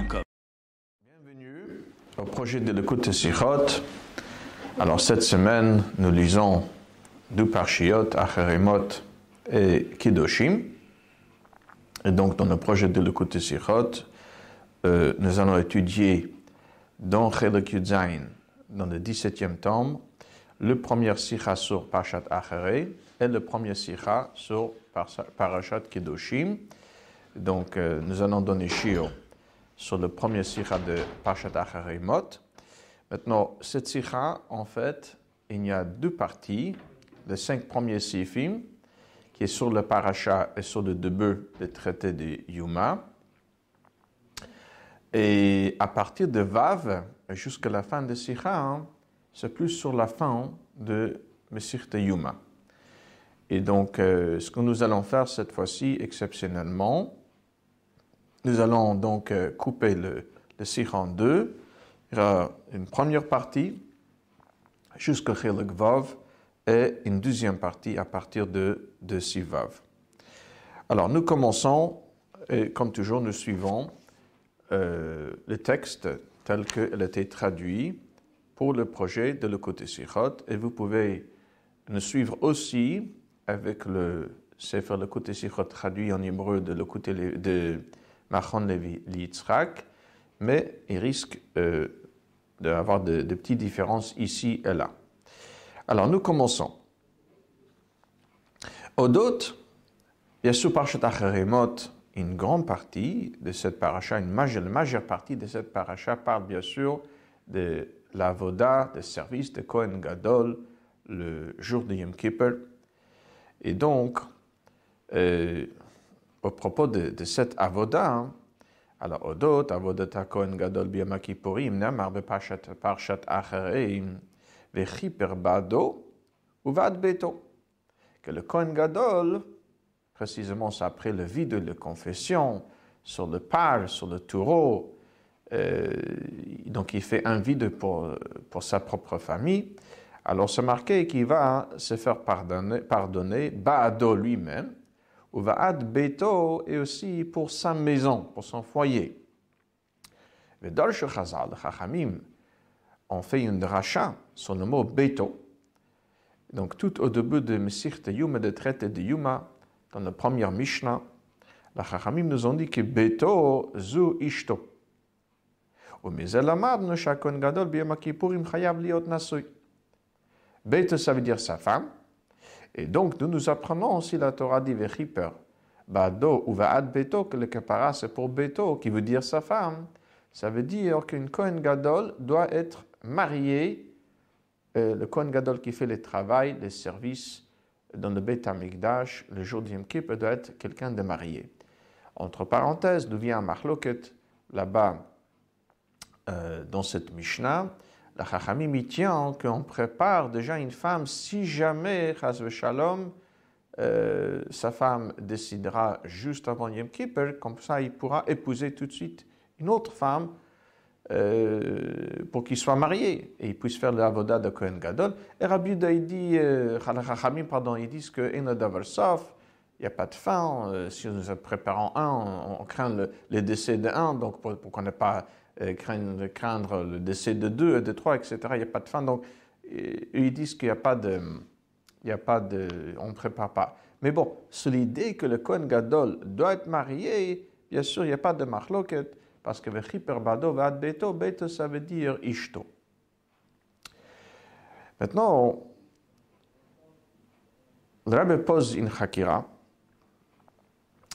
Bienvenue au projet de l'écoute Sichot. Alors cette semaine, nous lisons du Parshiot, Acheremot et Kiddoshim. Et donc dans le projet de l'écoute Sichot, euh, nous allons étudier dans Chelek Yudzain, dans le 17e tome, le premier Sikha sur Parashat Achere et le premier Sikha sur Parashat Kiddoshim. Donc, euh, nous allons donner Shio sur le premier Sikha de Parashat Acheremot. Maintenant, cette Sikha, en fait, il y a deux parties. Les cinq premiers Sifim, qui est sur le Parashat et sur le début du traité de Yuma. Et à partir de Vav, jusqu'à la fin de Sikha, hein, c'est plus sur la fin de Mesirte Yuma. Et donc, euh, ce que nous allons faire cette fois-ci, exceptionnellement, nous allons donc euh, couper le, le en deux. Il y aura une première partie jusqu'à Chelik Vav et une deuxième partie à partir de, de Sivav. Alors, nous commençons, et comme toujours, nous suivons euh, le texte tel qu'il a été traduit pour le projet de le côté. Et vous pouvez nous suivre aussi avec le Sefer le côté traduit en hébreu de le côté de Machon Levi Litzrak, mais il risque euh, d'avoir de, petites différences ici et là. Alors nous commençons. Odot, il y a sous Parashat Acheremot une grande partie de cette paracha, une majeure, partie de cette paracha parle bien sûr de la voda, des services de Kohen Gadol, le jour de Yom Kippur. Et donc, euh, au propos de, de cette avoda, hein, alors Odot, avodat Kohen Gadol b'Yom Kippurim, namar b'Parshat Parshat Achareim, v'chiper bado, uvad beto. Que le Kohen Gadol, précisément c'est après le vide de la confession, sur le par, sur le taureau, euh, donc il fait un vide pour, pour sa propre famille. Alors c'est marqué qu'il va se faire pardonner, pardonner Baado lui-même, Uvaad Beto et aussi pour sa maison, pour son foyer. Les Chazal, Chachamim, ont fait une rachat sur le mot Beto. Donc tout au début de Messir de Yuma, de traité de Yuma, dans la première Mishnah, les Chachamim nous ont dit que Beto zu ishto. Gadol ça veut dire sa femme. Et donc, nous nous apprenons aussi la Torah dit Vechiper, Bado ou Vaad Beto, que le kapara c'est pour Beto, qui veut dire sa femme. Ça veut dire qu'une Kohen Gadol doit être mariée, euh, le Kohen Gadol qui fait le travail, les services dans le Beth Amikdash, le jour du Yom doit être quelqu'un de marié. Entre parenthèses, nous vient Marloket, là-bas, euh, dans cette Mishnah, la Chachamim y tient qu'on prépare déjà une femme si jamais, Chaz Shalom, euh, sa femme décidera juste avant Yom Kippur, comme ça il pourra épouser tout de suite une autre femme euh, pour qu'il soit marié et il puisse faire l'avoda de Kohen Gadol. Et Rabbi il dit, euh, pardon, ils disent que il n'y a pas de fin. Si nous préparons un, on, craint le, le décès d'un, donc pour, pour qu'on n'ait pas craindre, craindre, le décès de deux de trois, etc. Il n'y a pas de fin. Donc, ils disent qu'il n'y a pas de, il n'y a pas de, on ne prépare pas. Mais bon, c'est l'idée que le Kohen Gadol doit être marié, bien sûr, il n'y a pas de marloket, parce que Vechiper Bado Vad Beto, Beto, ça veut dire Ishto. Maintenant, le Rabbi pose une Hakira,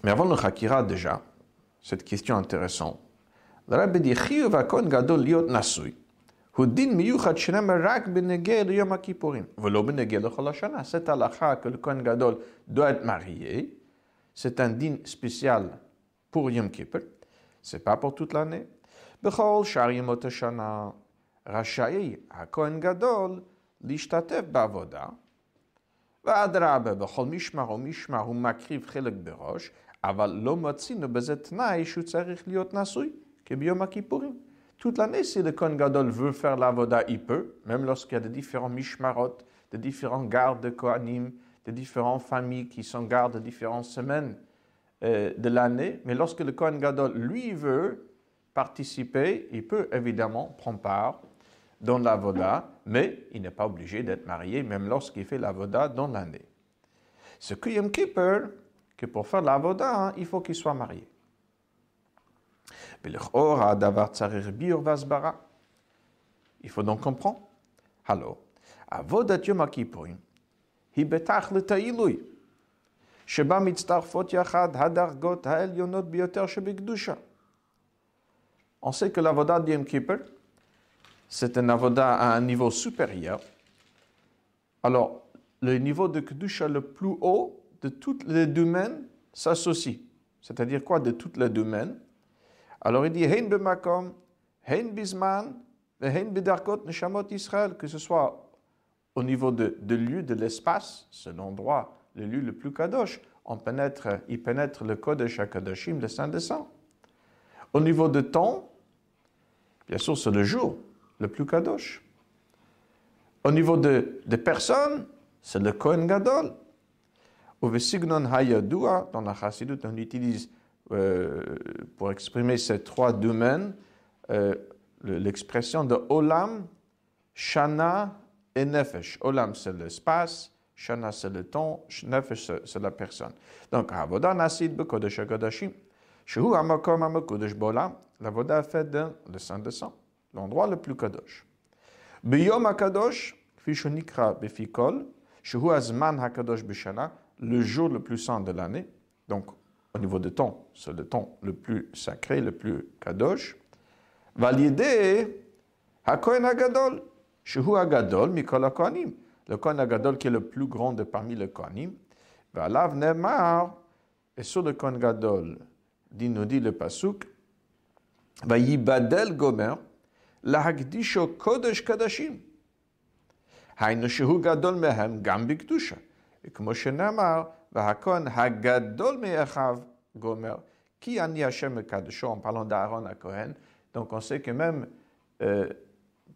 mais avant le Hakira déjà, cette question intéressante. לרבד יחיו והכהן גדול להיות נשוי. הוא דין מיוחד שנאמר רק בנגיע ליום הכיפורים, ולא בנגיע לכל השנה. זאת הלכה כהן גדול דואט מריה, זאת דין ספציאל פור יום כיפר, זה פאפור תות לנה. בכל שאר ימות השנה רשאי הכהן גדול להשתתף בעבודה, ואדרבה, בכל משמר ומשמר הוא מקריב חלק בראש, אבל לא מצינו בזה תנאי שהוא צריך להיות נשוי. Biom Kippourim. Toute l'année, si le Kohen Gadol veut faire l'avoda, il peut, même lorsqu'il y a de différents mishmarot, de différents gardes de Kohanim, de différentes familles qui sont gardes de différentes semaines euh, de l'année. Mais lorsque le Kohen Gadol, lui, veut, participer, il peut évidemment prendre part dans l'avoda, mais il n'est pas obligé d'être marié, même lorsqu'il fait l'avoda dans l'année. Ce que Yom Kippur, que pour faire l'avoda, hein, il faut qu'il soit marié. Il faut donc comprendre. Alors, avodat Yom Kippurim, היא בתכלת העילוי, שבה מצטרפות יחד הדרגות העליונות ביותר שבקדושה. On sait que l'avoda de Yom Kippur, c'est un avoda à un niveau supérieur. Alors, le niveau de Kedusha le plus haut de tous les domaines s'associe. C'est-à-dire quoi de tous les domaines alors il dit Hein bemakom, hein bisman, hein bedarkot neshamot Israël, que ce soit au niveau de, de lieu, de l'espace, c'est l'endroit, le lieu le plus kadosh. On pénètre, il pénètre le Kodesh HaKadoshim, le Saint des Saints. Au niveau de temps, bien sûr, c'est le jour le plus kadosh. Au niveau de, de personnes, c'est le Kohen Gadol. Au Vesignon Hayadua, dans la Chassidut, on utilise euh, pour exprimer ces trois domaines euh, l'expression de Olam, Shana et Nefesh. Olam, c'est l'espace, Shana, c'est le temps, Nefesh, c'est la personne. Donc, Avoda Nasid Bekodesh HaKodashim, Shehu Amakom Amakodesh Bolam, la Voda fait dans le Saint de Sang, l'endroit le plus Kadosh. Biyom HaKadosh, Fishonikra Befikol, Shehu Azman HaKadosh Bishana, le jour le plus saint de l'année, donc au niveau de temps, c'est le temps le plus sacré, le plus Kadosh. Validé HaKohen HaGadol, Shehu HaGadol Mikol HaKohanim, le Kohen HaGadol qui est le plus grand de parmi les Kohanim. Valav Nemar, et sur le Kohen Gadol, dit, nous dit le Pasuk, Vayibadel Gomer, להקדישו קודש קדשים. היינו שהוא גדול מהם גם בקדושה. וכמו שנאמר, Gomer. Qui Hashem en parlant d'Aaron à Donc on sait que même euh,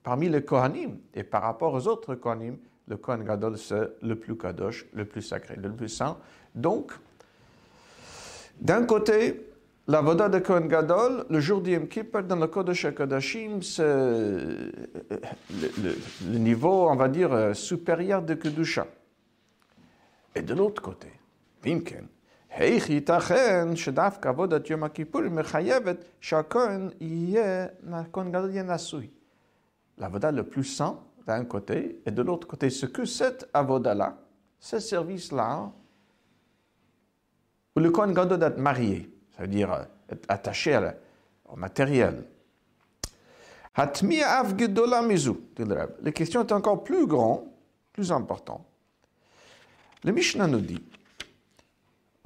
parmi les Kohanim et par rapport aux autres Kohanim, le Kohen Gadol c'est le plus Kadosh, le plus sacré, le plus saint. Donc, d'un côté, la voda de Kohen Gadol, le jour du Yom Kippur, dans le Kodesh HaKodashim, c'est euh, le, niveau, on va dire, euh, supérieur de Kedusha. Et de l'autre côté, Vimken, איך ייתכן שדווקא עבודת יום הכיפורים מחייבת שהכהן יהיה, הכהן גדול יהיה נשוי. L'avoda le plus saint d'un côté, et de l'autre côté, ce que cette avoda-là, ce service-là, où le Kohen Gadol doit être marié, ça veut dire être attaché à la, au matériel. La question est encore plus grande, plus importante. Le Mishnah nous dit,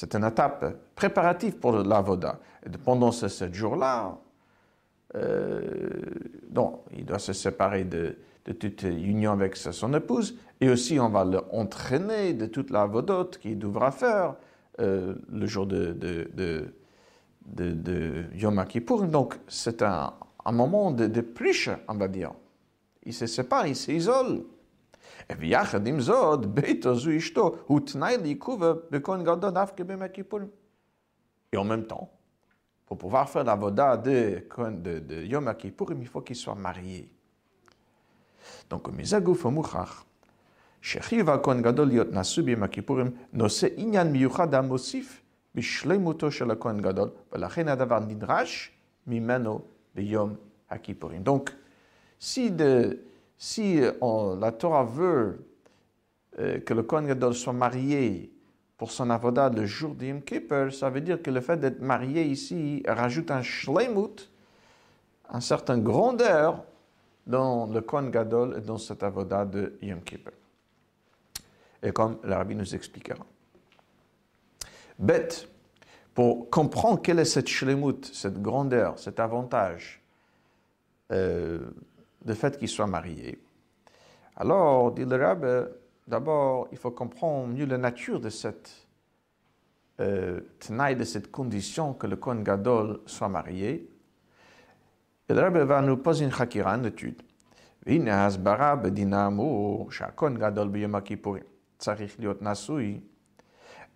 C'est une étape préparative pour l'avoda. Pendant ces sept jours-là, euh, il doit se séparer de, toute union avec son épouse, et aussi on va l'entraîner de toute la vodote qu'il devra faire euh, le jour de, de, Yom Kippur. Donc, c'est un, moment de, de on va dire. Il se sépare, il s'isole Et en même temps, pour pouvoir faire l'avoda de, de, de Yom Kippourim, il faut qu'il soit marié. Donc, מזגוף המוכח, שחיב הכהן גדול להיות נשוי ביום הכיפורים, נושא עניין מיוחד המוסיף בשלמותו של הכהן גדול, ולכן הדבר נדרש ממנו ביום הכיפורים. Donc, si de, si on, la Torah veut euh, que le Kohen Gadol soit marié pour son avodat le jour de Yom Kippur, ça veut dire que le fait d'être marié ici rajoute un shlemut, un certain grandeur dans le Kohen Gadol et dans cet avodat de Yom Kippur. Et comme le rabbi nous expliquera. Bête, pour comprendre quelle est cette shlemut, cette grandeur, cet avantage, euh, le fait qu'il soit marié. Alors, dit le Rabbi, d'abord, il faut comprendre mieux la nature de cette euh, de cette condition que le Kohen Gadol soit marié. Et le Rabbi va nous poser une chakira, une étude. והנה ההסברה בדין האמור שהכהן גדול ביום הכיפורים צריך להיות נשוי,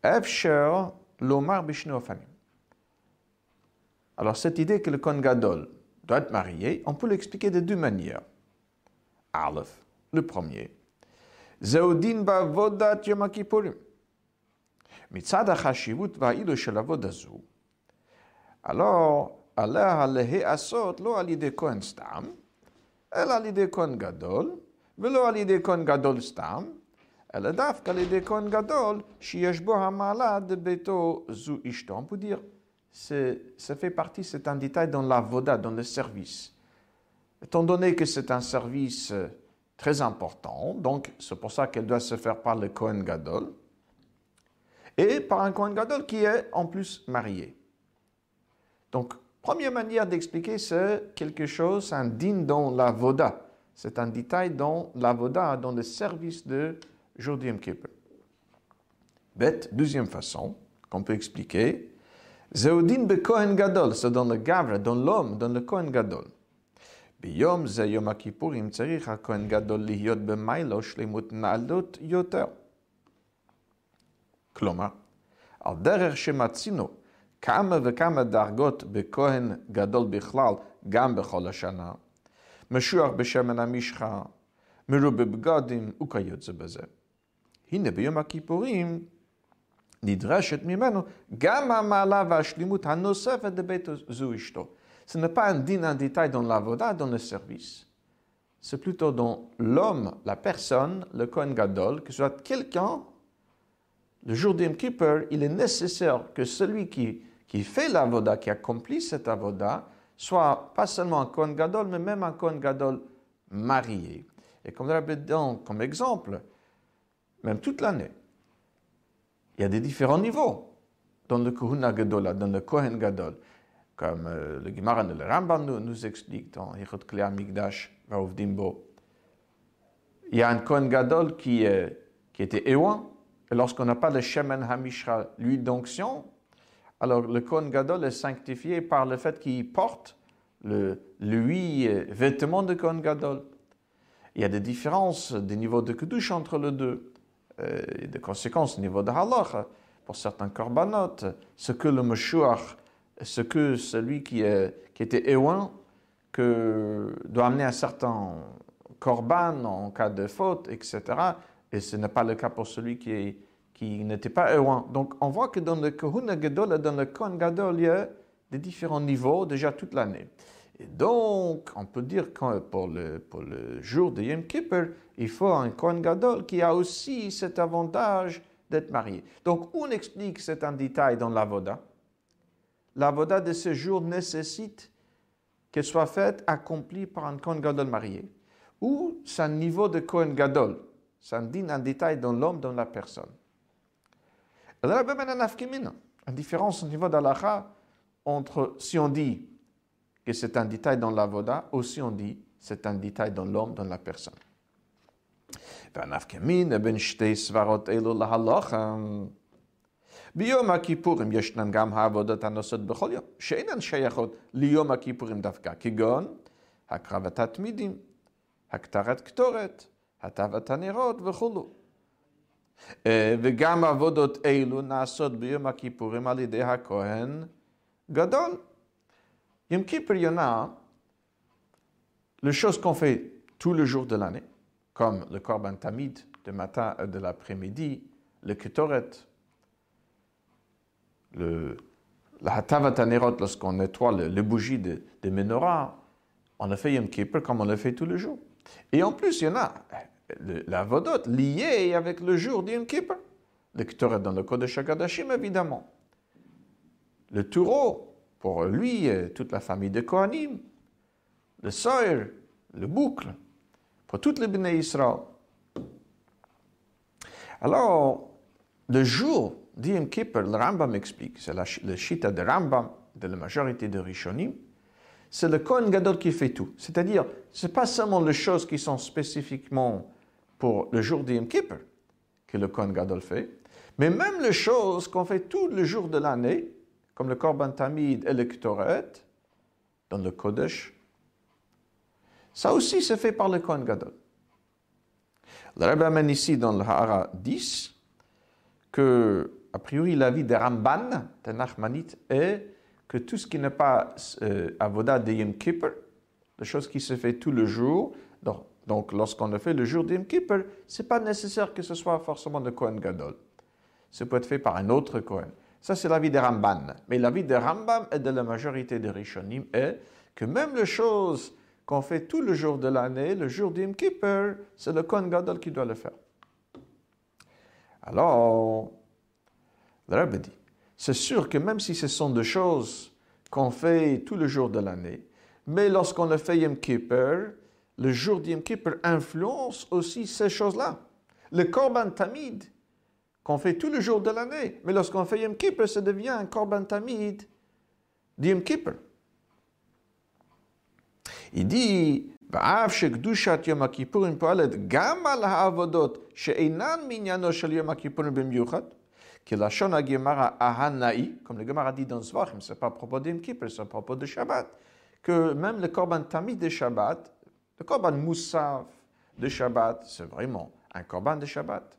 אפשר לומר בשני אופנים. Alors cette idée que le Kohen Gadol doit être marié, on peut l'expliquer de deux manières. Aleph, le premier. Zeudin bavodat yom הכיפורים. מצד החשיבות והאילו של עבודה זו, הלא עליה להיעשות לא על ידי כהן סתם, אלא על ידי כהן גדול, ולא על ידי כהן גדול סתם, אלא דווקא על ידי כהן גדול שיש בו המעלה דביתו זו אשתו. On peut dire, ça fait partie, c'est un détail dans la voda, dans le service. Étant donné que c'est un service très important, donc c'est pour ça qu'elle doit se faire par le Kohen Gadol, et par un Kohen Gadol qui est en plus marié. Donc, première manière d'expliquer, c'est quelque chose, un digne dans la voda. C'est un détail dans la voda, dans le service de jour Kippur. Bête, deuxième façon qu'on peut expliquer, Gadol, c'est dans le Gavre, dans l'homme, dans le Kohen Gadol. ביום זה, יום הכיפורים, צריך הכהן גדול להיות במיילו שלמות נעלות יותר. כלומר, על דרך שמצינו כמה וכמה דרגות בכהן גדול בכלל, גם בכל השנה, משוח בשמן המשחה, מרובה בגדים וכיוצא בזה. הנה ביום הכיפורים Ce n'est pas un din en détail dans l'avoda, dans le service. C'est plutôt dans l'homme, la personne, le Kohen Gadol, que soit quelqu'un le jour d'Yom Kippur, il est nécessaire que celui qui, qui fait l'avoda, qui accomplit cet avoda, soit pas seulement un Kohen Gadol, mais même un Kohen Gadol marié. Et comme comme exemple, même toute l'année, il y a des différents niveaux dans le Kohuna Gadol, dans le Kohen Gadol. Comme euh, le Gemara et le Rambam nous, explique dans Yichot Klea Migdash, Dimbo. Il y a un Kohen Gadol qui, qui était Ewan, et lorsqu'on n'a pas le Shemen Hamishra, l'huile d'onction, alors le Kohen Gadol est sanctifié par le fait qu'il porte l'huile vêtement de Kohen Gadol. Il y a des différences des niveaux de Kiddush entre les deux, euh, des conséquences au niveau de Halach, pour certains korbanot, ce que le Meshuach, ce que celui qui, est, qui était Ewan, que doit amener un certain korban en cas de faute, etc., et ce n'est pas le cas pour celui qui, qui n'était pas loin. Donc on voit que dans le Kohuna Gadol et dans le Kohen Gadol, il y a des différents niveaux déjà toute l'année. Et donc, on peut dire que pour le, jour de Yom Kippur, il faut un Kohen Gadol qui a aussi cet avantage d'être marié. Donc, on explique c'est un détail dans l'avoda? L'avoda de ce jour nécessite qu'elle soit faite, accomplie par un Kohen Gadol marié. Ou un niveau de Kohen Gadol. Ça dit un détail dans l'homme, dans la personne. Alors, il y a une différence au niveau d'Alaha entre si on dit que c'est un détail dans la voda ou si on dit c'est un détail dans l'homme, dans la personne. ביום הכיפורים ישנן גם העבודות הנוסעות בכל יום, שאינן שייכות ליום הכיפורים דווקא, כגון הקרבת התמידים, הקטרת קטורת, הטבת הנרות וכולו. וגם עבודות אלו נעשות ביום הכיפורים על ידי הכהן גדול. Yom Kippur, il y en a les choses qu'on fait tous les jours de l'année, comme le Korban Tamid de matin et de l'après-midi, le Ketoret, le, la Hatavat Anerot lorsqu'on nettoie les, bougies de, de menorah, on a fait Yom Kippur comme on le fait tous les jours. Et en plus, il y en a la vodot liée avec le jour d'Yom Kippur. Le Ktoret dans le code de Shakadashim, évidemment. Le taureau, pour lui et toute la famille de Kohanim. Le soir, le boucle, pour toutes les Bnei Israël. Alors, le jour d'Yom Kippur, le Rambam explique, c'est le Shita de Rambam, de la majorité de Rishonim, c'est le Kohen Gadol qui fait tout. C'est-à-dire, ce n'est pas seulement les choses qui sont spécifiquement pour le jour d'Yom Kippur que le Kohen Gadol fait, mais même les choses qu'on fait tous les jours de l'année, comme le Korban Tamid et le Ktoret, dans le Kodesh, ça aussi se fait par le Kohen Gadol. Le Rebbe amène ici dans le Hara 10 que, a priori, la vie de Ramban, de Nachmanite, est que tout ce qui n'est pas euh, avoda de Yom Kippur, les choses qui se fait tout le jour, donc, lorsqu'on le fait le jour de Yom Kippur, c'est pas nécessaire que ce soit forcément de Kohen Gadol. Ça peut être fait par un autre Kohen. Ça, c'est l'avis de Ramban. Mais l'avis de Rambam et de la majorité des Rishonim est que même les choses qu'on fait tout le jour de l'année, le jour Kippur, c'est le Kohen Gadol qui doit le faire. Alors, le Rabbi dit, c'est sûr que même si ce sont des choses qu'on fait tout le jour de l'année, mais lorsqu'on le fait Yom le jour d'Yom influence aussi ces choses-là. Le Korban Tamid, qu'on fait tous les jours de l'année. Mais lorsqu'on fait Yom Kippur, ça devient un korban tamid de Kippur. Il dit, comme le Gemara dit dans ce pas propos d'Yom Kippur, c'est propos de Shabbat, que même le Korban Tamid de Shabbat, le Korban Moussaf de Shabbat, c'est vraiment un Korban de Shabbat.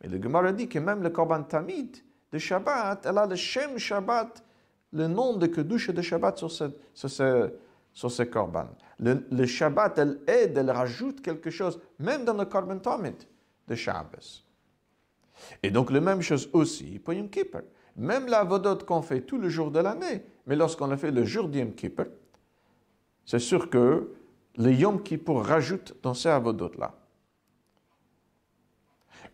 Mais le Gemara dit que même le korban tamid de Shabbat, elle a le Shem Shabbat, le nom de Kedusha de Shabbat sur ce, sur korban. Le, le, Shabbat, elle aide, elle rajoute quelque chose, même dans le korban tamid de Shabbos. Et donc, la même chose aussi pour Yom Kippur. Même la vodot qu'on fait tout le jour de l'année, mais lorsqu'on le fait le jour de Yom Kippur, c'est sûr que le Yom Kippur rajoute dans ces avodot-là.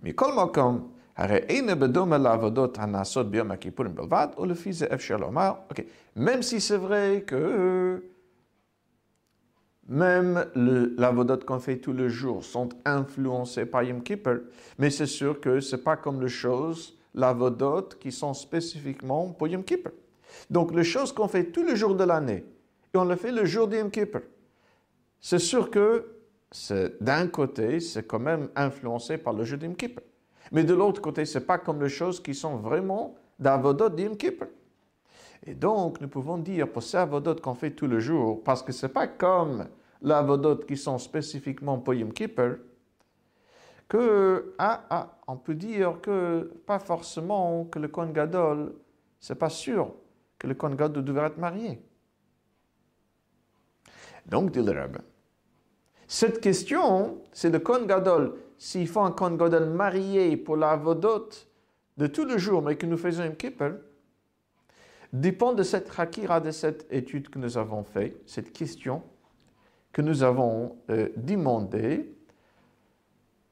מכל מקום, הרי אין בדומה לעבודות הנעשות ביום הכיפורים בלבד, ולפי זה אפשר לומר, אוקיי, même si c'est vrai que même l'avodot qu'on fait tous les jours sont influencés par Yom Kippur, mais c'est sûr que ce n'est pas comme les choses, l'avodot, qui sont spécifiquement pour Yom Kippur. Donc les choses qu'on fait tous les jours de l'année, et on le fait le jour de Yom Kippur, c'est sûr que d'un côté, c'est quand même influencé par le jour Yom Kippur. Mais de l'autre côté, ce n'est pas comme les choses qui sont vraiment d'avodot Kippur. Et donc, nous pouvons dire pour ces avodot qu'on fait tous les jours, parce que ce n'est pas comme l'avodot qui sont spécifiquement pour Yom Kippur, que, ah, ah, on peut dire que pas forcément que le Kohen Gadol, c'est pas sûr que le Kohen Gadol devrait être marié. Donc, dit le Rebbe, cette question, c'est le Kohen Gadol, s'il faut un Kohen Gadol marié pour l'avodot de tous les jours, mais que nous faisons Yom Kippur, dépend de cette hakira, de cette étude que nous avons faite, cette question que nous avons euh, demandée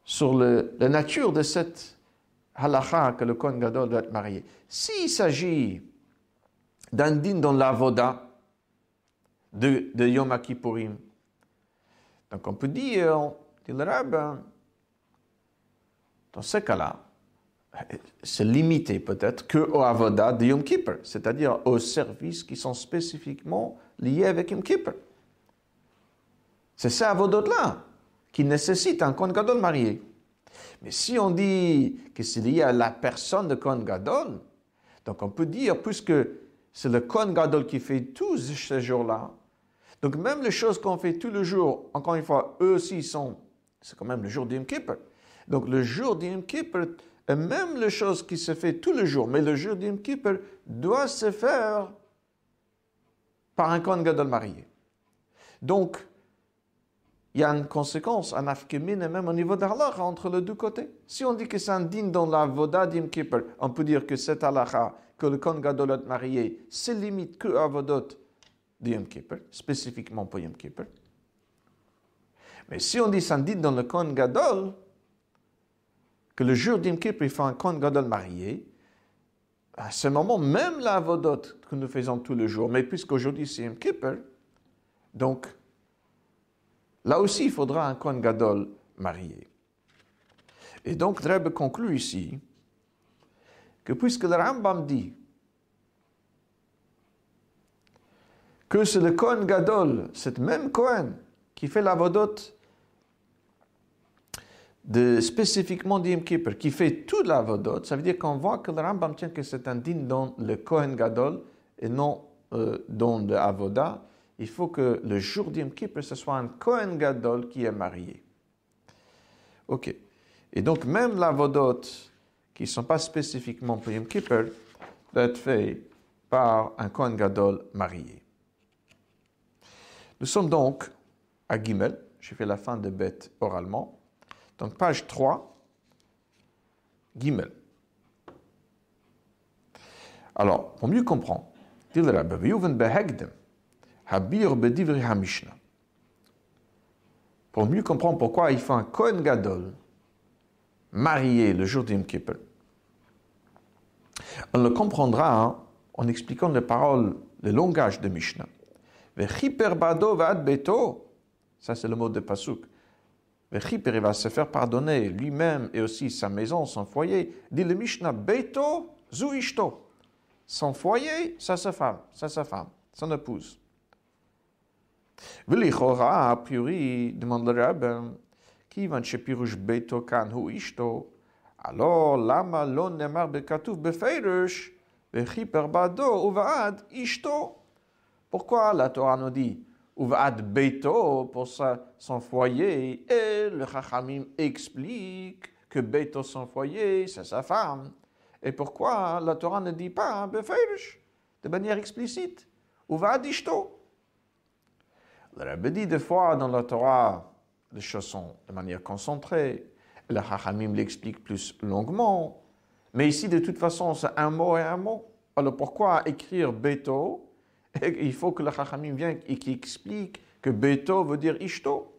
sur le, la nature de cette halakha que le Kohen Gadol doit être marié. S'il s'agit d'un din dans l'avoda de, de Yom Kippourim, donc on peut dire, dit le rabbin, dans ce cas-là, c'est limité peut-être que au avoda de Yom Kippur, c'est-à-dire aux services qui sont spécifiquement liés avec Yom Kippur. C'est ça avodot-là qui nécessite un Kohen Gadol marié. Mais si on dit que c'est lié à la personne de Kohen Gadol, donc on peut dire, puisque c'est le Kohen Gadol qui fait tous ces jours-là, donc même les choses qu'on fait tous les jours, encore une fois, eux aussi sont, c'est quand même le jour d'Yom Kippur. Donc le jour d'Yom Kippur, même les choses qui se fait tous les jours, mais le jour d'Yom Kippur doit se faire par un Kohen Gadol marié. Donc, il y a une conséquence, un afkemine, même au niveau d'Allah entre les deux côtés. Si on dit que c'est un din dans la voda d'Yom Kippur, on peut dire que cette halakha, que le Kohen Gadol marié, se limite que à vodot d'Yom Kippur, spécifiquement pour Yom Kippur. Mais si on dit c'est un din dans le Kohen Gadol, que le jour d'Yom Kippur, il faut un Kohen Gadol marié, à ce moment, même la vodot que nous faisons tous les jours, mais puisqu'aujourd'hui c'est Yom Kippur, donc là aussi il faudra un Kohen Gadol marié. Et donc Rebbe conclut ici que puisque le Rambam dit que c'est le Kohen Gadol, cette même Kohen, qui fait la vodot de spécifiquement d'Yom Kippur, qui fait toute la Vodot, ça veut dire qu'on voit que le Rambam tient que c'est un din dans le Kohen Gadol et non euh, dans le Avoda. Il faut que le jour d'Yom Kippur, ce soit un Kohen Gadol qui est marié. Ok. Et donc, même la Vodot, qui ne sont pas spécifiquement pour Yom Kippur, doit être fait par un Kohen Gadol marié. Nous sommes donc à Gimel. J'ai fait la fin de bête oralement. Donc, page 3, Gimel. Alors, pour mieux comprendre, pour mieux comprendre pourquoi il faut un Kohen Gadol marié le jour Kippur, on le comprendra en expliquant les paroles, le langage de Mishnah. Ça, c'est le mot de Pasuk. Vechiper, il va se faire pardonner lui-même et aussi sa maison, son foyer. Dit le Mishnah, Beto, Zuishto. Son foyer, ça sa femme, ça sa femme, son épouse. Velichora, a priori, demande le rabbin, qui va pirush Beto kan hu ishto. Alors, lama lo nemar bekatuf befeirush, vechiper bado uvaad ishto. Pourquoi la Torah nous dit Uvad Beto pour son foyer et le Chachamim explique que Beto son foyer c'est sa femme. Et pourquoi la Torah ne dit pas Befeirish de manière explicite Uvad Ishto Le Rabbi dit des fois dans la Torah les choses sont de manière concentrée. Le Chachamim l'explique plus longuement. Mais ici, de toute façon, c'est un mot et un mot. Alors pourquoi écrire Beto il faut que le Chachamim vienne et qu'il explique que Beto veut dire Ishto.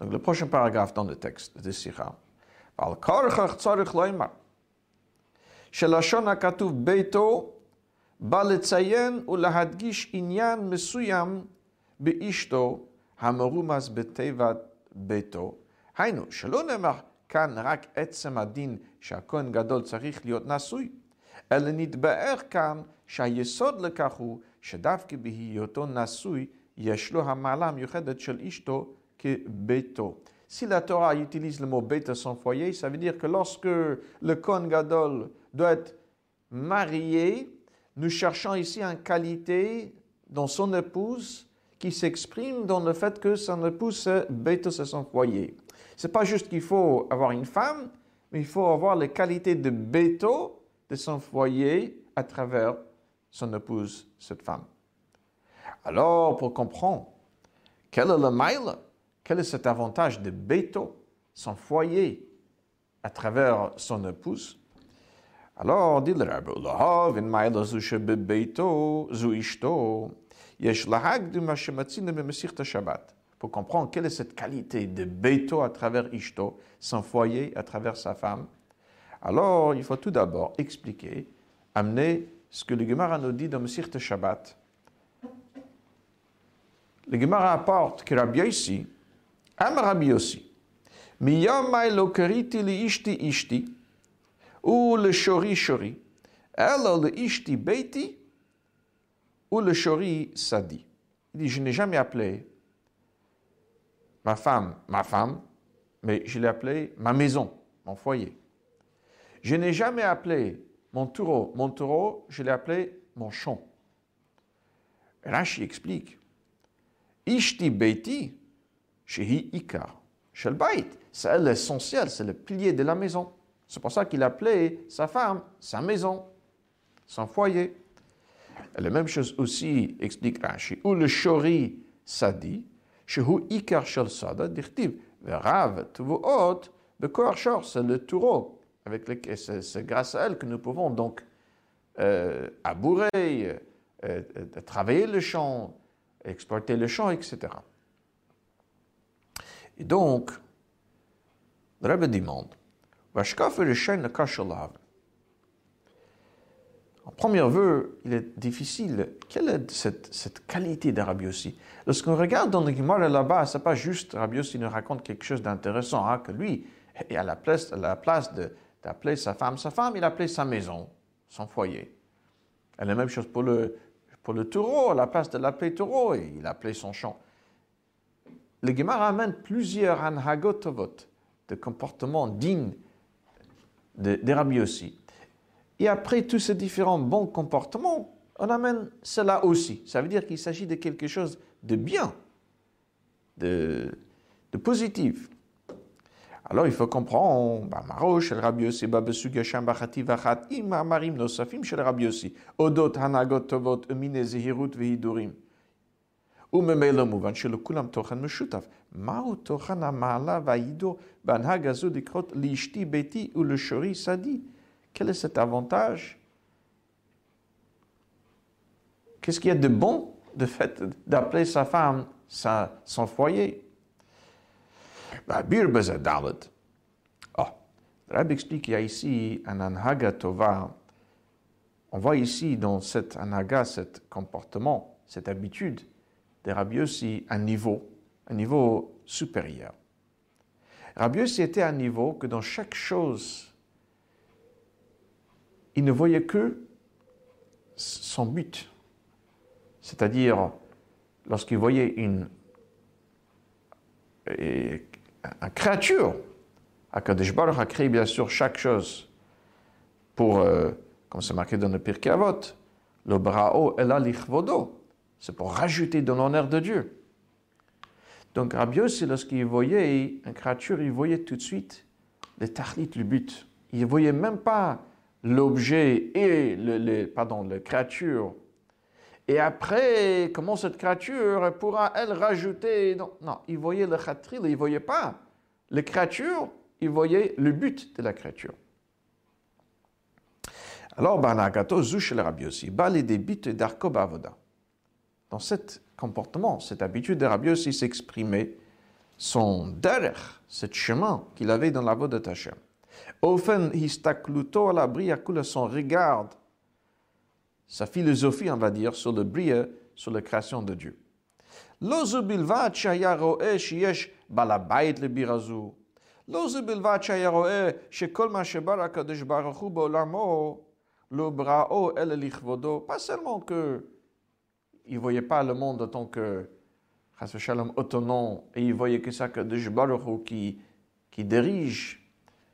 Donc le prochain paragraphe dans le texte de Sikha. Al karchach tzarich loimar. שלשון הכתוב ביתו בא לציין ולהדגיש עניין מסוים באשתו המרומז בתיבת ביתו. היינו, שלא נאמר כאן רק עצם הדין שהכהן גדול צריך להיות נשוי, אלא נתבאר כאן שהיסוד לכך הוא שדווקא בהיותו נשוי, יש לו המעלה המיוחדת של אשתו כביתו. Si la Torah utilise le mot beta sans foyer, ça veut dire que lorsque le Kohen Gadol doit être marié, nous cherchons ici une qualité dans son épouse qui s'exprime dans le fait que son épouse, beta, c'est son foyer. C'est pas juste qu'il faut avoir une femme, mais il faut avoir les qualités de béto de son foyer à travers son épouse, cette femme. Alors, pour comprendre quel est le mail, quel est cet avantage de Beto, son foyer, à travers son épouse, alors, dit le rabbi, Lahav in maila zu bebeito zu ishto, yesh lahag du mashematzina bemesirta Shabbat. Pour comprendre quelle est cette qualité de Beito à travers Ishto, son foyer à travers sa femme, alors, il faut tout d'abord expliquer, amener ce que le Gemara nous dit dans le Sirte Shabbat. Le Gemara apporte que Rabbi Yossi, Am Rabbi Yossi, Miyamai lo kariti li ishti ishti, ou le shori shori, elo le ishti beiti, ou le shori sadi. Il dit, je n'ai jamais appelé ma femme ma femme, mais je l'ai appelé ma maison, mon foyer. Je n'ai jamais appelé mon taureau mon taureau, je l'ai appelé mon champ. Rashi explique Ishti beiti, shehi ikar, shel bait. C'est l'essentiel, c'est le pilier de la maison. C'est pour ça qu'il appelait sa femme sa maison, son foyer. la même chose aussi explique Rashi. Ou le shori sadi, shehu ikar shel sada, dirtiv, verav tuvuot, bekor shor, c'est le taureau avec c'est grâce à elle que nous pouvons donc euh, euh, euh, travailler le champ, exploiter le champ, etc. Et donc, le Rebbe demande, en premier vœu, il est difficile. Quelle est cette, qualité de Rabbi Yossi? Lorsqu'on regarde dans le Gemara là-bas, ce n'est pas juste Rabbi Yossi nous raconte quelque chose d'intéressant, hein, que lui est à la place, à la place de, d'appeler sa femme sa femme, il appelait sa maison, son foyer. Et la même chose pour le, pour le taureau, à la place de l'appeler taureau, il appelait son champ. le Gemara amène plusieurs anhagotovot, de comportements dignes de, de Rabbi aussi. Et après tous ces différents bons comportements, on amène cela aussi. Ça veut dire qu'il s'agit de quelque chose de bien, de, de positif. Alors il faut comprendre, bah, Marosh, el Rabbi Yossi, Babesu Gasham Bachati Vachat, Im Amarim Nosafim shel Rabbi Yossi, Odot Hanagot Tovot, Emine Zehirut Vehidurim. וממילא מובן שלכולם תוכן משותף. מהו תוכן המעלה וההידור בהנהג הזו לקרות לאשתי ביתי ולשורי שדי? Quel est cet avantage Qu'est-ce qu'il y a de bon de fait d'appeler sa femme sa, son foyer Bir Bezadalet. Oh, le Rabbi explique qu'il y a ici un anhaga tova. On voit ici dans cet anhaga, cet comportement, cette habitude, de Rabbi Yossi un niveau, un niveau supérieur. Rabbi Yossi était un niveau que dans chaque chose, il ne voyait que son but. C'est-à-dire, lorsqu'il voyait une, une créature, Akadosh Baruch a créé bien sûr chaque chose pour, euh, comme c'est marqué dans le Pirkei Avot, le brao el alichvodo, c'est pour rajouter de l'honneur de Dieu. Donc Rabbi Yossi, lorsqu'il voyait une créature, il voyait tout de suite le tahlit, le but. Il ne voyait même pas l'objet et le, pardon, la créature. Et après, comment cette créature pourra, elle, rajouter... Non, non il voyait le khatril, il ne voyait pas la créature, il voyait le but de la créature. Alors, Banagato, Zush le Rabbi Yossi, Bali des bits d'Arko Avoda dans cet comportement, cette habitude de Rabbi aussi s'exprimer son derech, ce chemin qu'il avait dans la voie de Tachem. Ofen histakluto la son regard, sa philosophie, on va dire, sur le bria, sur la création de Dieu. E e pas seulement que il voyait pas le monde en tant que shalom autonome et il voyait que ça que Baruch qui dirige,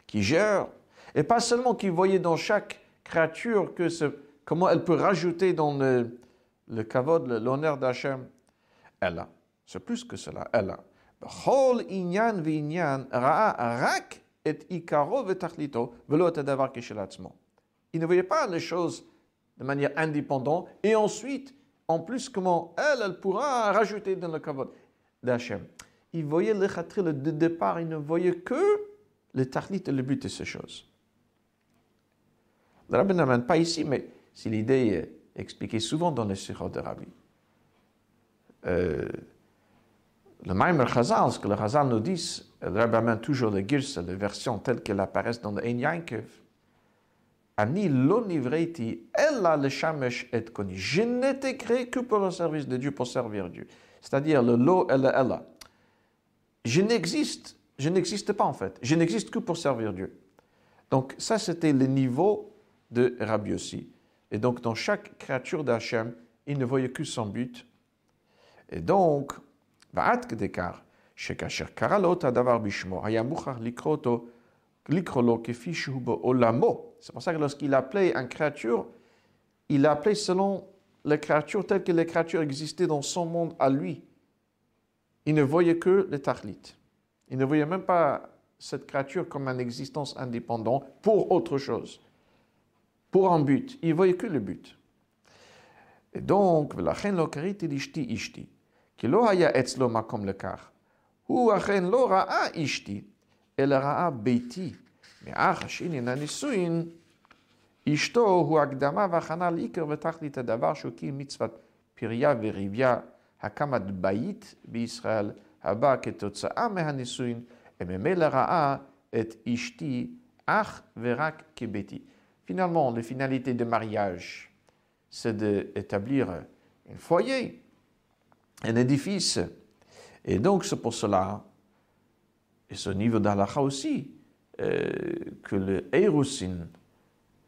qui gère. Et pas seulement qu'il voyait dans chaque créature que ce comment elle peut rajouter dans le, le kavod, l'honneur d'Hachem? Elle a, c'est plus que cela, elle a. inyan rak et ikaro Il ne voyait pas les choses de manière indépendante et ensuite en plus, comment elle, elle pourra rajouter dans le kavod d'Hachem. Il voyait le khatril de départ, il ne voyait que le tahlit et le but de ces choses. Le rabbi n'amène pas ici, mais c'est l'idée expliquée souvent dans les sirots de rabbi. Euh, le Maimer Chazal, ce que le Chazal nous dit, le rabbi amène toujours les girs, les versions telles qu'elles apparaissent dans le Ein Yankev. Ani lo ella le shamesh et koni. Je n'étais créé que pour le service de Dieu, pour servir Dieu. C'est-à-dire le lo et le ella. Je n'existe, je n'existe pas en fait. Je n'existe que pour servir Dieu. Donc ça, c'était le niveau de Rabbi aussi. Et donc dans chaque créature d'Hachem, il ne voyait que son but. Et donc. C'est pour ça que lorsqu'il appelait une créature, il l'appelait selon les créatures telles que les créatures existaient dans son monde à lui. Il ne voyait que le tahlit. Il ne voyait même pas cette créature comme une existence indépendante pour autre chose, pour un but. Il voyait que le but. Et donc, ולכן לא קראתי לאשתי אשתי, כי לא היה אצלו מקום לכך. הוא אכן לא ראה אשתי, אלא ראה ביתי. מאח השני הנישואין, אשתו הוא הקדמה והכנה לעיקר ותכלית הדבר כי מצוות פריה וריביה, הקמת בית בישראל, הבא כתוצאה מהנישואין, וממילא ראה את אשתי אך ורק כביתי. Finalement, la finalité de mariage, c'est d'établir un foyer, un édifice. Et donc, c'est pour cela, et ce niveau d'Allah aussi, euh, que le Erusin,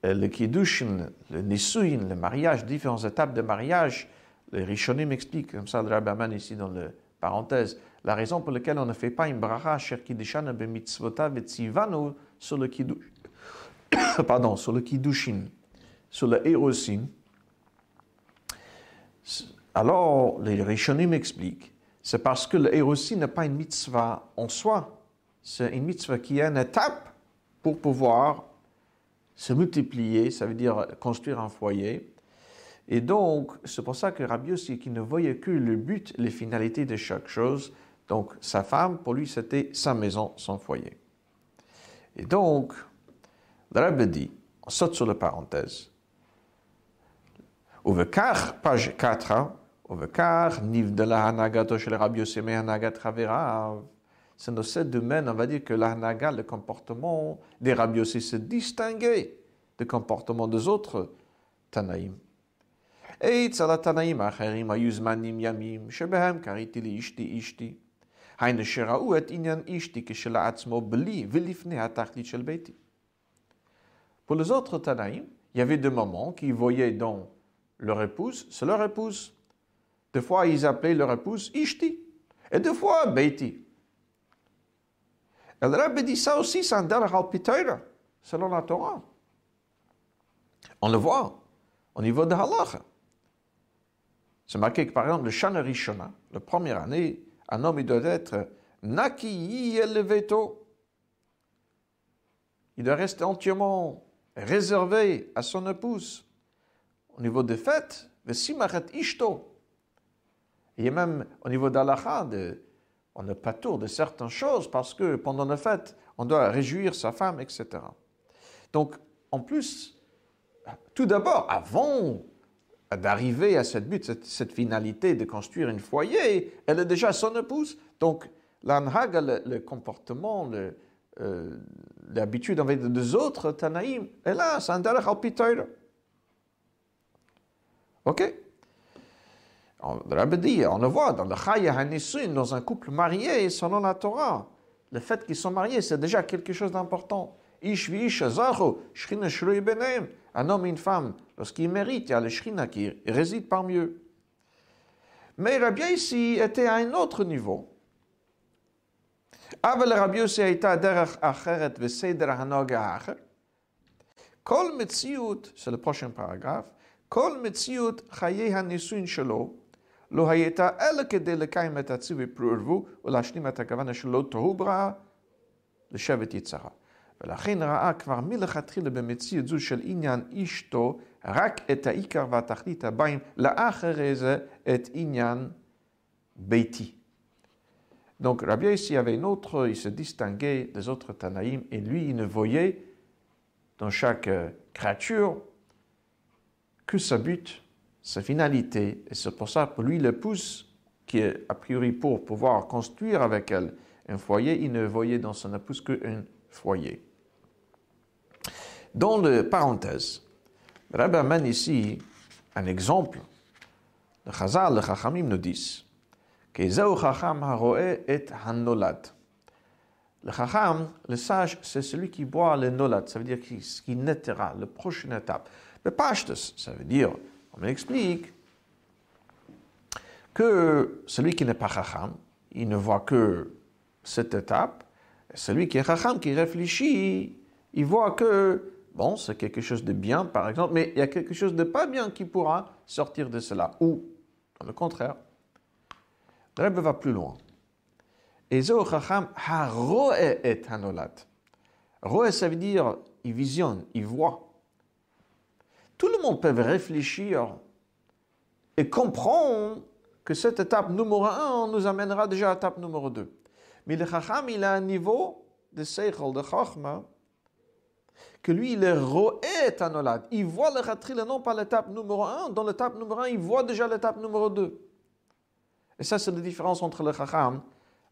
euh, le Kiddushin, le Nisuin, le mariage, différentes étapes de mariage, les Rishonim expliquent, comme ça le Rabbi ici dans le parenthèse, la raison pour laquelle on ne fait pas une bracha sur le kiddush, pardon, sur le kiddushin, sur le erosin. Alors, les Rishonim m'expliquent, c'est parce que le erosin n'est pas une mitzvah en soi, c'est une mitzvah qui est une étape pour pouvoir se multiplier, ça veut dire construire un foyer. Et donc, c'est pour ça que Rabbi aussi, qui ne voyait que le but, les finalités de chaque chose, donc sa femme, pour lui, c'était sa maison, son foyer. Et donc, le Rabbe dit, on saute sur la parenthèse, Uvekar, page 4, Uvekar, niv de la Hanaga, shel Rabbi Yoseme Hanaga Traverav. C'est nos sept domaines, on va dire que la Hanaga, le comportement des Rabbi Yossi, se distinguait du comportement des autres Tanaïm. Et tzala Tanaïm, acherim, ayuzmanim, yamim, shebehem, karitili, ishti, ishti. Heine shera'u et inyan ishti, kishela atzmo, beli, vilifne, atachli, shel beti. Pour les autres Tanaïm, il y avait des moments qu'ils voyaient dans leur épouse, c'est leur épouse. Des fois, ils appelaient leur épouse Ishti. Et des fois, Beiti. Et le Rabbi dit ça aussi, c'est un selon la Torah. On le voit au niveau de Halacha. C'est marqué que, par exemple, le Shana Rishona, la première année, un homme il doit être Naki Eleveto. Il doit rester entièrement réservé à son épouse. Au niveau des fêtes, le simachet ishto. Et même au niveau d'Alacha, on n'est pas tour de certaines choses parce que pendant la fête, on doit réjouir sa femme, etc. Donc, en plus, tout d'abord, avant d'arriver à cette but, cette, finalité de construire un foyer, elle est déjà son épouse. Donc, l'anhag, le comportement, le, euh, l'habitude avec des autres Tanaïm. Et là, c'est un derech al Ok? On, dit, on le voit dans le Chaya Hanisun, dans un couple marié, selon la Torah. Le fait qu'ils sont mariés, c'est déjà quelque chose d'important. Un homme et une femme, lorsqu'ils méritent, il y a le shrina qui réside parmi eux. Mais Rabbi ici était à un autre niveau. אבל לרבי יוסי הייתה דרך אחרת וסדר הנוהג האחר. כל מציאות, זה לפרושן פרגרף, כל מציאות חיי הנישואין שלו לא הייתה אלא כדי לקיים את הציווי פרו ולהשלים את הכוונה שלא תוהו ברעה לשבת יצרה. ולכן ראה כבר מלכתחילה במציאות זו של עניין אשתו רק את העיקר והתכלית הבאים לאחרי זה את עניין ביתי. Donc Rabbi ici avait une autre, il se distinguait des autres Tanaïm et lui, il ne voyait dans chaque euh, créature que sa but, sa finalité. Et c'est pour ça, pour lui, l'épouse, qui est a priori pour pouvoir construire avec elle un foyer, il ne voyait dans son épouse qu'un foyer. Dans le parenthèse, Rabbi amène ici un exemple. Le Chazal, le Chachamim nous disent le chacham, le sage, c'est celui qui boit le nolad, ça veut dire ce qui naîtra, la prochaine étape. Le pashtus, ça veut dire, on m'explique, que celui qui n'est pas chacham, il ne voit que cette étape. Celui qui est chacham, qui réfléchit, il voit que, bon, c'est quelque chose de bien, par exemple, mais il y a quelque chose de pas bien qui pourra sortir de cela. Ou, dans le contraire, Rebbe va plus loin. Ezeo Chacham haroe et hanolat. Roe, ça veut dire, il visionne, il voit. Tout le monde peut réfléchir et comprendre que cette étape numéro un nous amènera déjà à l'étape numéro deux. Mais le Chacham, il a un niveau de Seichel, de Chachma, que lui, il est roé hanolat. Il voit le Khatril, non pas l'étape numéro un. Dans l'étape numéro un, il voit déjà l'étape numéro deux. Et ça, c'est la différence entre le chacham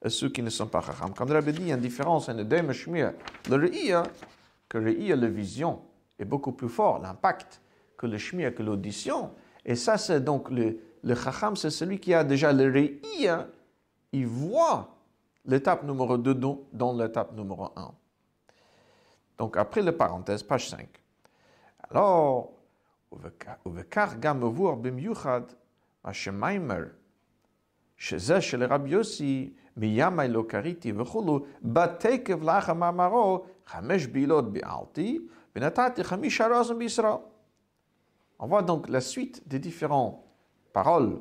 et ceux qui ne sont pas chacham. Comme le Rabbi dit, il y a une différence entre le shmir, le re'ia, que le re'ia, la vision, est beaucoup plus fort, l'impact, que le shmir, que l'audition. Et ça, c'est donc le, le chacham, c'est celui qui a déjà le re'ia, il voit l'étape numéro 2 dans l'étape numéro 1. Donc, après la parenthèse, page 5. Alors, ובכך גם מבואר במיוחד מה שמיימר on voit donc la suite des différentes paroles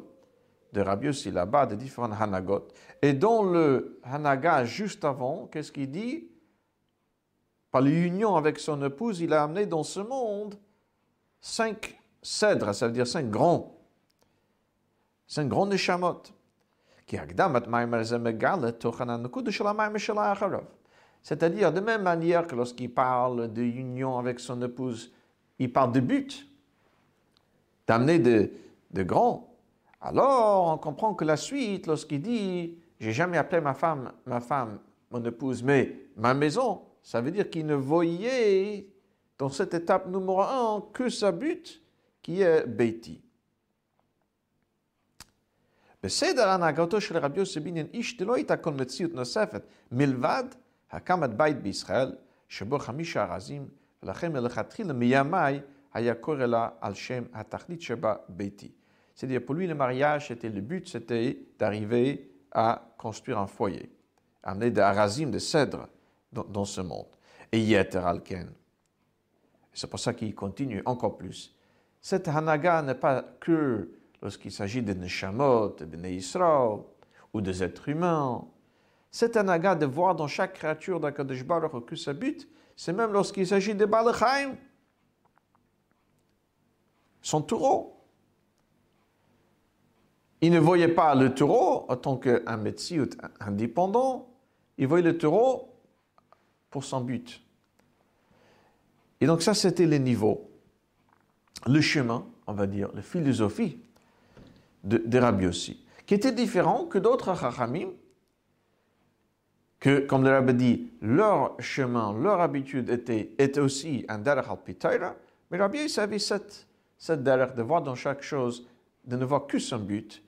de Rabbi là-bas, des différents hanagot. Et dans le hanaga juste avant, qu'est-ce qu'il dit? Par l'union avec son épouse, il a amené dans ce monde cinq cèdres, ça veut dire cinq grands, cinq grands neshamot. C'est-à-dire, de même manière que lorsqu'il parle de union avec son épouse, il parle de but, d'amener de, de grands. Alors, on comprend que la suite, lorsqu'il dit J'ai jamais appelé ma femme, ma femme, mon épouse, mais ma maison, ça veut dire qu'il ne voyait dans cette étape numéro un que sa but, qui est Beiti. בסדר הנהגתו של רבי יוסי בניין איש דלא הייתה כל מציאות נוספת מלבד הקמת בית בישראל שבו חמישה ארזים ולכן מלכתחילה מימיי C'est-à-dire, pour lui, le mariage, c'était le but, c'était d'arriver à construire un foyer, amener des arazim, de cèdres dans, ce monde. Et yeter alken. C'est pour ça qu'il continue encore plus. Cette hanaga n'est pas que lorsqu'il s'agit de neshamot, de Israël ou des êtres humains. Cette hanaga de voir dans chaque créature d'Akadosh Baruch que sa but, c'est même lorsqu'il s'agit de Balachaim, son taureau. Il ne voyait pas le taureau en tant qu'un médecin indépendant, il voyait le taureau pour son but. Et donc ça, c'était le niveau, le chemin, on va dire, la philosophie de, de Rabbi aussi, qui était différent que d'autres Chachamim, que, comme le Rabbi dit, leur chemin, leur habitude était, aussi un derech al mais Rabbi avait cette c'est de voir dans chaque chose, de ne voir que son but,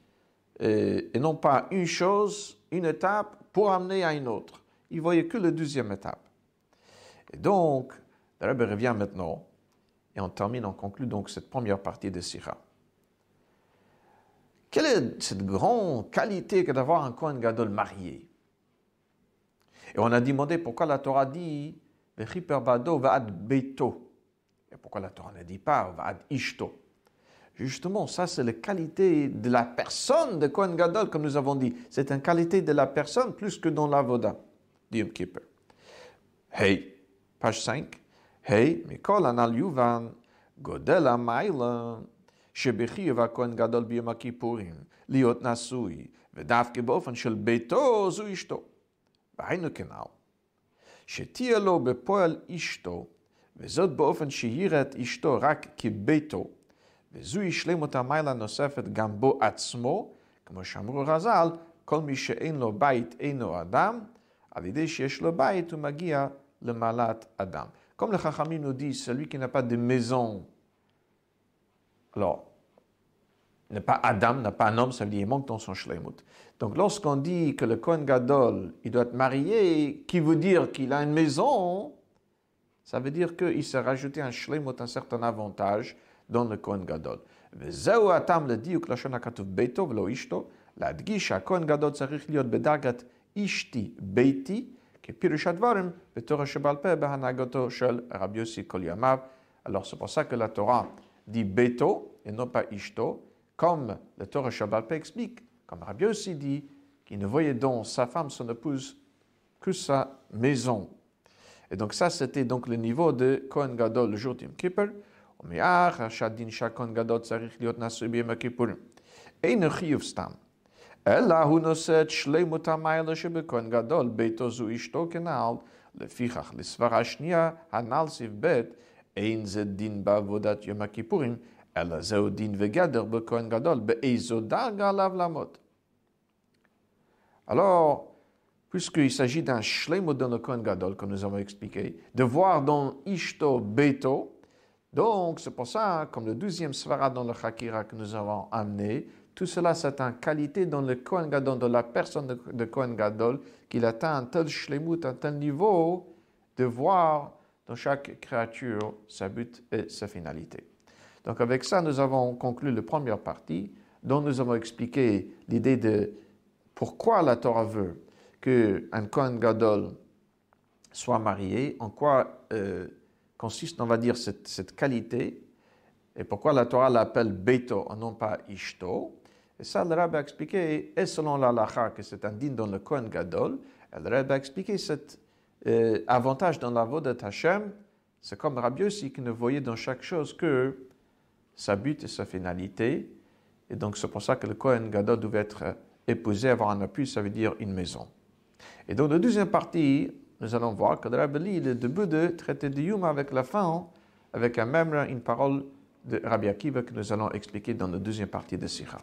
et, non pas une chose, une étape, pour amener à une autre. Il voyait que la deuxième étape. Et donc, le Rabbi revient maintenant, et on termine, on conclut donc cette première partie de Sira. Quelle est cette grande qualité que d'avoir un Kohen Gadol marié? Et on a demandé pourquoi la Torah dit Bado Va'ad Beto. Et pourquoi la Torah ne dit pas Vad Ishto Justement, ça, c'est la qualité de la personne de Kohen Gadol, comme nous avons dit. C'est une qualité de la personne plus que dans l'avoda du Yom Kippur. Hey, page 5. Hey, Mikol anal yuvan, godel amayla, שבחיוב הכהן גדול ביום הכיפורים, להיות נשוי, ודווקא באופן של ביתו זו אשתו. והיינו כנ"ל, שתהיה לו בפועל אשתו וזאת באופן שיראה את אשתו רק כביתו, וזוהי שלמות המעלה נוספת גם בו עצמו, כמו שאמרו חז"ל, כל מי שאין לו בית אינו אדם, על ידי שיש לו בית הוא מגיע למעלת אדם. Comme le Chachamim nous dit, celui qui n'a pas de maison, alors, n'est pas Adam, n'est pas un homme, ça veut dire qu'il manque dans son shlemut. Donc, lorsqu'on dit que le Kohen Gadol, il doit être marié, qui veut dire qu'il a une maison, ça veut dire qu'il s'est rajouté un shlemot, un certain avantage dans le Kohen Gadol. וזהו הטעם לדיוק לשון הכתוב ביתו ולא אשתו, להדגיש שהכהן גדול צריך להיות בדרגת אשתי ביתי, כפירוש הדברים בתורה שבעל פה בהנהגתו של רבי יוסי כל ימיו. Alors c'est pour ça que la Torah dit beto et non pas ishto, comme la Torah Shabbat explique, comme Rabbi Yossi dit, qu'il ne voyait donc sa femme, son épouse, que sa maison. Et donc ça, c'était donc le niveau de Kohen Gadol le jour d'Yom Kippur. ומאח שהדין שהכהן גדול צריך להיות נשוי ביום הכיפורים. אין חיוב סתם, אלא הוא נושא את שלמות המעלה שבכהן גדול, ביתו זו אשתו כנעל, לפיכך לסברה השנייה, הנ"ל סעיף ב', alors, puisqu'il s'agit d'un Shlemot dans le Kohen Gadol, comme nous avons expliqué, de voir dans Ishto Beto, donc c'est pour ça, comme le deuxième Svara dans le Chakira que nous avons amené, tout cela, c'est une qualité dans le Kohen Gadol, dans la personne de, Kohen Gadol, qu'il atteint un tel shlemut, un tel niveau de voir dans chaque créature sa but et sa finalité. Donc, avec ça, nous avons conclu la première partie, dont nous avons expliqué l'idée de pourquoi la Torah veut qu'un Kohen Gadol soit marié, en quoi euh, consiste, on va dire, cette, cette, qualité, et pourquoi la Torah l'appelle Beto, non pas Ishto. Et ça, le Rabbi a expliqué, et selon l'Alacha, que c'est indigne dans le Kohen Gadol, le Rabbi a expliqué cet euh, avantage dans la de Hashem, c'est comme Rabbi aussi qui ne voyait dans chaque chose que sa but et sa finalité. Et donc c'est pour ça que le Kohen Gadol devait être épousé, avoir un appui, ça veut dire une maison. Et dans la deuxième partie, nous allons voir que Rabbi lit le début de traité de Yuma avec la fin, avec un même une parole de Rabbi Akiva que nous allons expliquer dans la deuxième partie de Sikha.